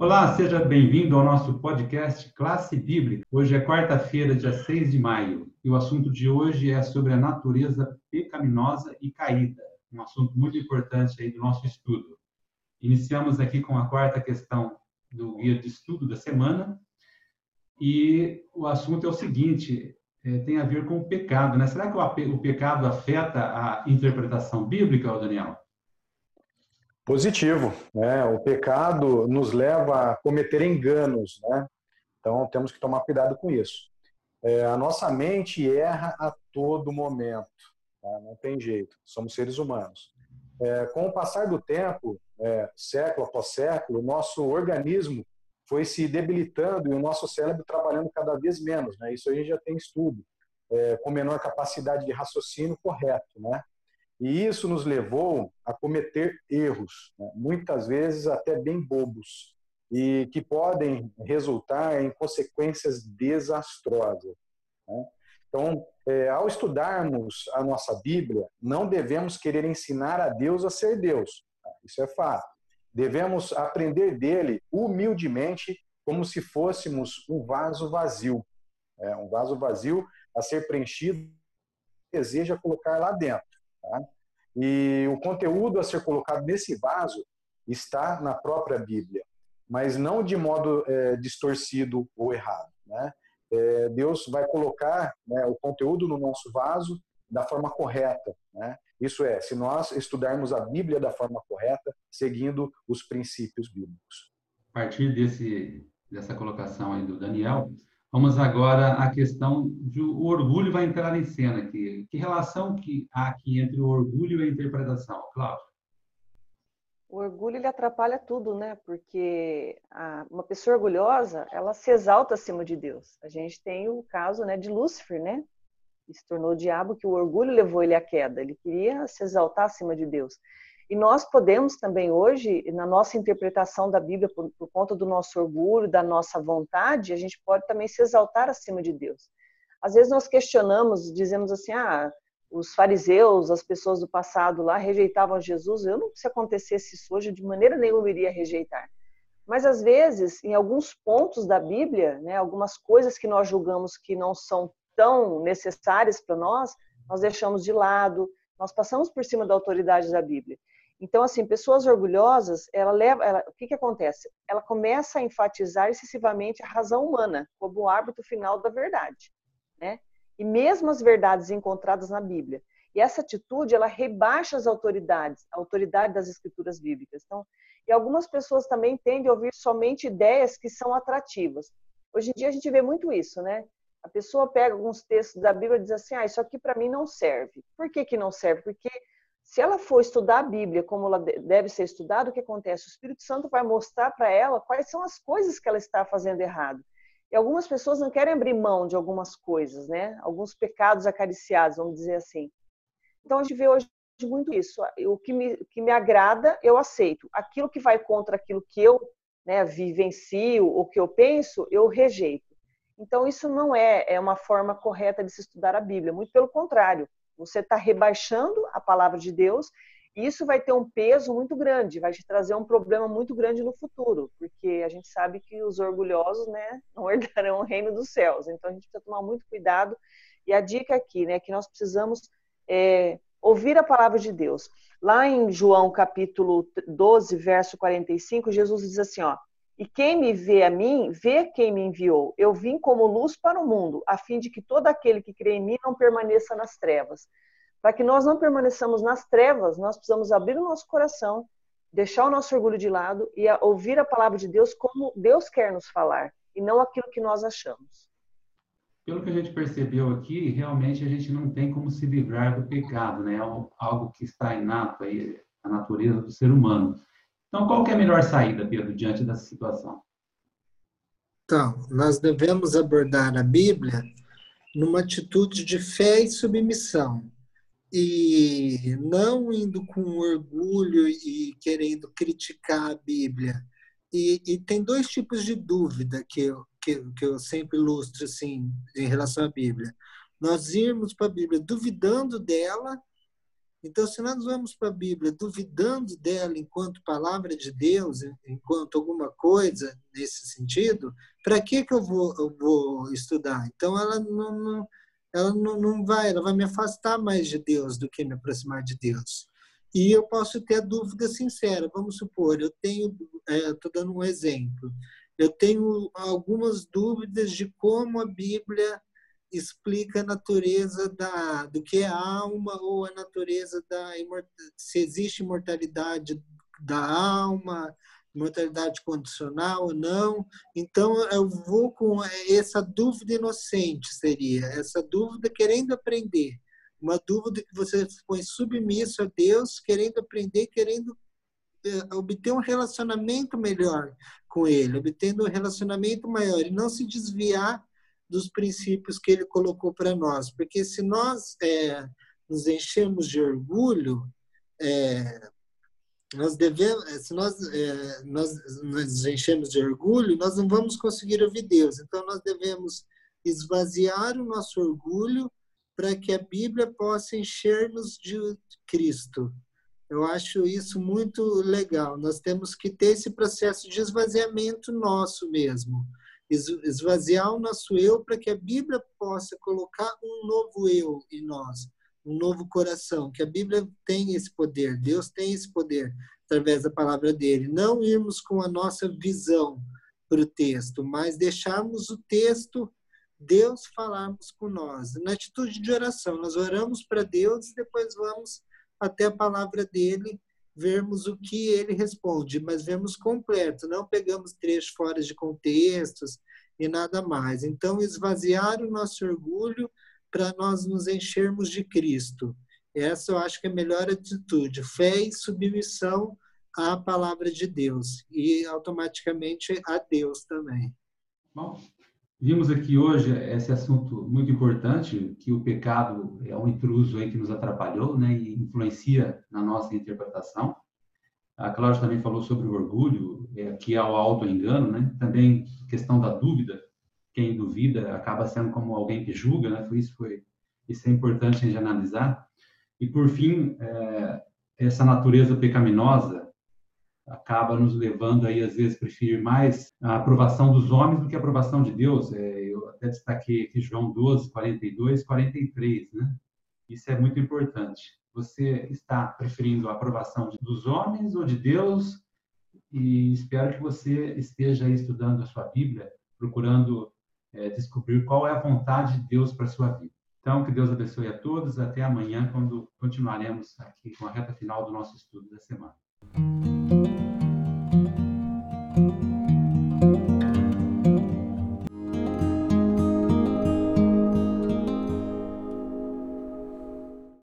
Olá, seja bem-vindo ao nosso podcast Classe Bíblica. Hoje é quarta-feira, dia 6 de maio, e o assunto de hoje é sobre a natureza pecaminosa e caída, um assunto muito importante aí do nosso estudo. Iniciamos aqui com a quarta questão do guia de estudo da semana, e o assunto é o seguinte: é, tem a ver com o pecado, né? Será que o, o pecado afeta a interpretação bíblica, Daniel? Positivo, né? O pecado nos leva a cometer enganos, né? Então temos que tomar cuidado com isso. É, a nossa mente erra a todo momento, tá? não tem jeito. Somos seres humanos. É, com o passar do tempo, é, século após século, o nosso organismo foi se debilitando e o nosso cérebro trabalhando cada vez menos, né? Isso a gente já tem estudo, é, com menor capacidade de raciocínio correto, né? E isso nos levou a cometer erros, né? muitas vezes até bem bobos, e que podem resultar em consequências desastrosas. Né? Então, é, ao estudarmos a nossa Bíblia, não devemos querer ensinar a Deus a ser Deus. Tá? Isso é fato. Devemos aprender dele humildemente, como se fôssemos um vaso vazio. É, um vaso vazio a ser preenchido, deseja colocar lá dentro. Tá? E o conteúdo a ser colocado nesse vaso está na própria Bíblia, mas não de modo é, distorcido ou errado. Né? É, Deus vai colocar né, o conteúdo no nosso vaso da forma correta. Né? Isso é, se nós estudarmos a Bíblia da forma correta, seguindo os princípios bíblicos. A partir desse, dessa colocação aí do Daniel, vamos agora à questão de o orgulho vai entrar em cena aqui. Que relação que há aqui entre o orgulho e a interpretação, Cláudio? O orgulho ele atrapalha tudo, né? Porque a, uma pessoa orgulhosa, ela se exalta acima de Deus. A gente tem o caso, né, de Lúcifer, né? e se tornou o diabo, que o orgulho levou ele à queda. Ele queria se exaltar acima de Deus. E nós podemos também hoje, na nossa interpretação da Bíblia, por, por, conta do nosso orgulho, da nossa vontade, a gente pode também se exaltar acima de Deus. Às vezes nós questionamos, dizemos assim, ah, os fariseus, as pessoas do passado lá rejeitavam Jesus. Eu não, se acontecesse isso hoje, de maneira nenhuma iria rejeitar. Mas às vezes, em alguns pontos da Bíblia, né, algumas coisas que nós julgamos que não são tão necessárias para nós, nós deixamos de lado, nós passamos por cima da autoridade da Bíblia. Então, assim, pessoas orgulhosas, ela leva, ela, o que que acontece? Ela começa a enfatizar excessivamente a razão humana como o árbitro final da verdade, né? E mesmo as verdades encontradas na Bíblia. E essa atitude, ela rebaixa as autoridades, a autoridade das escrituras bíblicas. Então, e algumas pessoas também tendem a ouvir somente ideias que são atrativas. Hoje em dia a gente vê muito isso, né? A pessoa pega alguns textos da Bíblia e diz assim: ah, isso aqui para mim não serve. Por que, que não serve? Porque se ela for estudar a Bíblia como ela deve ser estudada, o que acontece? O Espírito Santo vai mostrar para ela quais são as coisas que ela está fazendo errado. E algumas pessoas não querem abrir mão de algumas coisas, né? Alguns pecados acariciados, vamos dizer assim. Então a gente vê hoje muito isso. O que me, que me agrada, eu aceito. Aquilo que vai contra aquilo que eu né, vivencio ou que eu penso, eu rejeito. Então, isso não é, é uma forma correta de se estudar a Bíblia, muito pelo contrário. Você está rebaixando a palavra de Deus e isso vai ter um peso muito grande, vai te trazer um problema muito grande no futuro, porque a gente sabe que os orgulhosos né, não herdarão o reino dos céus. Então, a gente precisa tomar muito cuidado. E a dica aqui, né, que nós precisamos é, ouvir a palavra de Deus. Lá em João capítulo 12, verso 45, Jesus diz assim, ó, e quem me vê a mim, vê quem me enviou. Eu vim como luz para o mundo, a fim de que todo aquele que crê em mim não permaneça nas trevas. Para que nós não permaneçamos nas trevas, nós precisamos abrir o nosso coração, deixar o nosso orgulho de lado e ouvir a palavra de Deus como Deus quer nos falar, e não aquilo que nós achamos. Pelo que a gente percebeu aqui, realmente a gente não tem como se livrar do pecado, né? É algo que está inato aí, a natureza do ser humano. Então, qual é a melhor saída, Pedro, diante dessa situação? Então, nós devemos abordar a Bíblia numa atitude de fé e submissão, e não indo com orgulho e querendo criticar a Bíblia. E, e tem dois tipos de dúvida que eu, que, que eu sempre ilustro assim, em relação à Bíblia. Nós irmos para a Bíblia duvidando dela Então, se nós vamos para a Bíblia duvidando dela enquanto palavra de Deus, enquanto alguma coisa nesse sentido, para que, que eu vou, eu vou estudar? Então, ela não, não ela não, não vai, ela vai me afastar mais de Deus do que me aproximar de Deus. E eu posso ter a dúvida sincera. Vamos supor, eu tenho, estou é, dando um exemplo, eu tenho algumas dúvidas de como a Bíblia explica a natureza da, do que é a alma ou a natureza da se existe imortalidade da alma, imortalidade condicional ou não. Então eu vou com essa dúvida inocente seria essa dúvida querendo aprender, uma dúvida que você põe submisso a Deus, querendo aprender, querendo eh, obter um relacionamento melhor com Ele, obtendo um relacionamento maior e não se desviar dos princípios que ele colocou para nós. Porque se nós é, nos enchemos de orgulho, é, nós devemos, é, se nós, é, nós nos enchemos de orgulho, nós não vamos conseguir ouvir Deus. Então, nós devemos esvaziar o nosso orgulho para que a Bíblia possa encher-nos de Cristo. Eu acho isso muito legal. Nós temos que ter esse processo de esvaziamento nosso mesmo esvaziar o nosso eu para que a Bíblia possa colocar um novo eu em nós, um novo coração, que a Bíblia tem esse poder, Deus tem esse poder através da palavra dele. Não irmos com a nossa visão para o texto, mas deixarmos o texto, Deus falarmos com nós. Na atitude de oração, nós oramos para Deus e depois vamos até a palavra dele vermos o que ele responde, mas vemos completo, não pegamos trechos fora de contextos e nada mais. Então, esvaziar o nosso orgulho para nós nos enchermos de Cristo. Essa eu acho que é a melhor atitude, fé e submissão à palavra de Deus e automaticamente a Deus também. Bom, vimos aqui hoje esse assunto muito importante, que o pecado é um intruso aí que nos atrapalhou, né, e influencia na nossa interpretação. A Cláudia também falou sobre o orgulho, é, que é o auto-engano, né? Também questão da dúvida. Quem duvida acaba sendo como alguém que julga, né? Isso foi isso é importante a gente analisar. E por fim, é, essa natureza pecaminosa acaba nos levando aí às vezes preferir mais a aprovação dos homens do que a aprovação de Deus. É, eu até destaquei aqui João 12, 42, 43, né? Isso é muito importante. Você está preferindo a aprovação dos homens ou de Deus? E espero que você esteja estudando a sua Bíblia, procurando é, descobrir qual é a vontade de Deus para a sua vida. Então, que Deus abençoe a todos. Até amanhã, quando continuaremos aqui com a reta final do nosso estudo da semana.